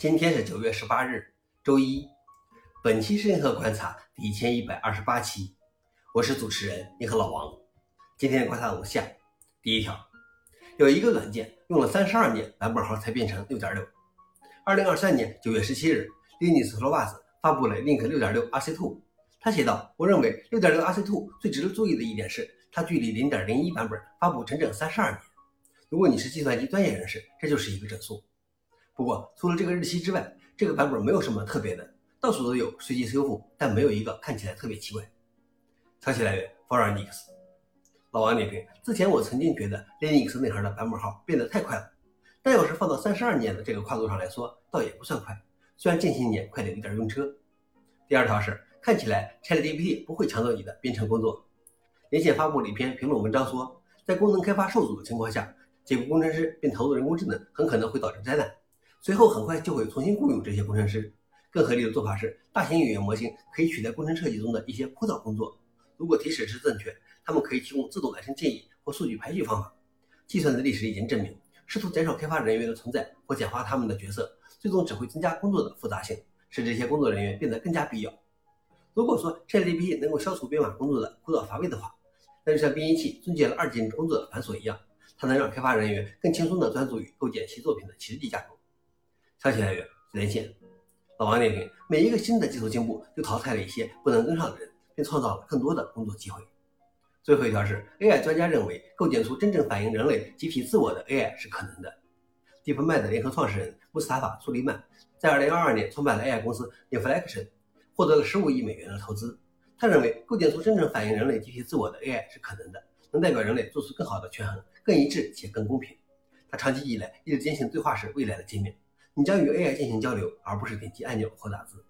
今天是九月十八日，周一。本期是银河观察第一千一百二十八期，我是主持人银河老王。今天的观察如下：第一条，有一个软件用了三十二年，版本号才变成六点六。二零二三年九月十七日，Linux Torvalds 发布了 Link 六点六 RC two。他写道：“我认为六点六 RC two 最值得注意的一点是，它距离零点零一版本发布整整三十二年。如果你是计算机专业人士，这就是一个整数。”不过，除了这个日期之外，这个版本没有什么特别的，到处都有随机修复，但没有一个看起来特别奇怪。消息来源 f o r u n i x 老王点评：之前我曾经觉得 Linux 内核的版本号变得太快了，但要是放到三十二年的这个跨度上来说，倒也不算快。虽然近些年快的有点晕车。第二条是，看起来 ChatGPT 不会抢走你的编程工作。连线发布了一篇评论文章说，在功能开发受阻的情况下，解雇工程师并投入人工智能，很可能会导致灾难。随后很快就会重新雇佣这些工程师。更合理的做法是，大型语言模型可以取代工程设计中的一些枯燥工作。如果提示是正确，他们可以提供自动诞生建议或数据排序方法。计算的历史已经证明，试图减少开发人员的存在或简化他们的角色，最终只会增加工作的复杂性，使这些工作人员变得更加必要。如果说 ChatGPT 能够消除编码工作的枯燥乏味的话，那就像编译器终结了二进制工作的繁琐一样，它能让开发人员更轻松地专注于构建其作品的实际架构。消息来源：连线。老王点评：每一个新的技术进步，就淘汰了一些不能跟上的人，并创造了更多的工作机会。最后一条是，AI 专家认为，构建出真正反映人类集体自我的 AI 是可能的。DeepMind 联合创始人穆斯塔法·苏利曼在2022年创办了 AI 公司 Inflection，获得了15亿美元的投资。他认为，构建出真正反映人类集体自我的 AI 是可能的，能代表人类做出更好的权衡、更一致且更公平。他长期以来一直坚信，对话是未来的界面。你将与 AI 进行交流，而不是点击按钮或打字。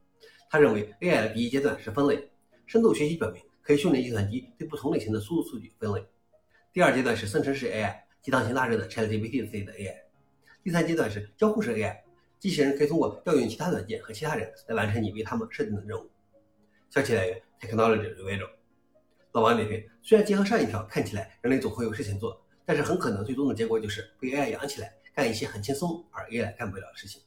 他认为 AI 的第一阶段是分类。深度学习表明可以训练计算机对不同类型的输入数据分类。第二阶段是生成式 AI，即当前大热的 ChatGPT 自己的 AI。第三阶段是交互式 AI，机器人可以通过调用其他软件和其他人来完成你为他们设定的任务。消息来源：Technology Review。老王点评：虽然结合上一条看起来人类总会有事情做，但是很可能最终的结果就是被 AI 养起来。干一些很轻松而 AI 干不了的事情。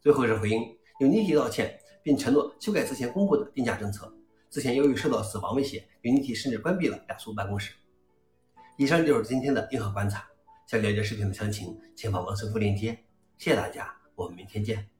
最后是回应有妮体道歉，并承诺修改之前公布的定价政策。之前由于受到死亡威胁有妮提甚至关闭了亚速办公室。以上就是今天的硬核观察。想了解视频的详情，请访问搜狐链接。谢谢大家，我们明天见。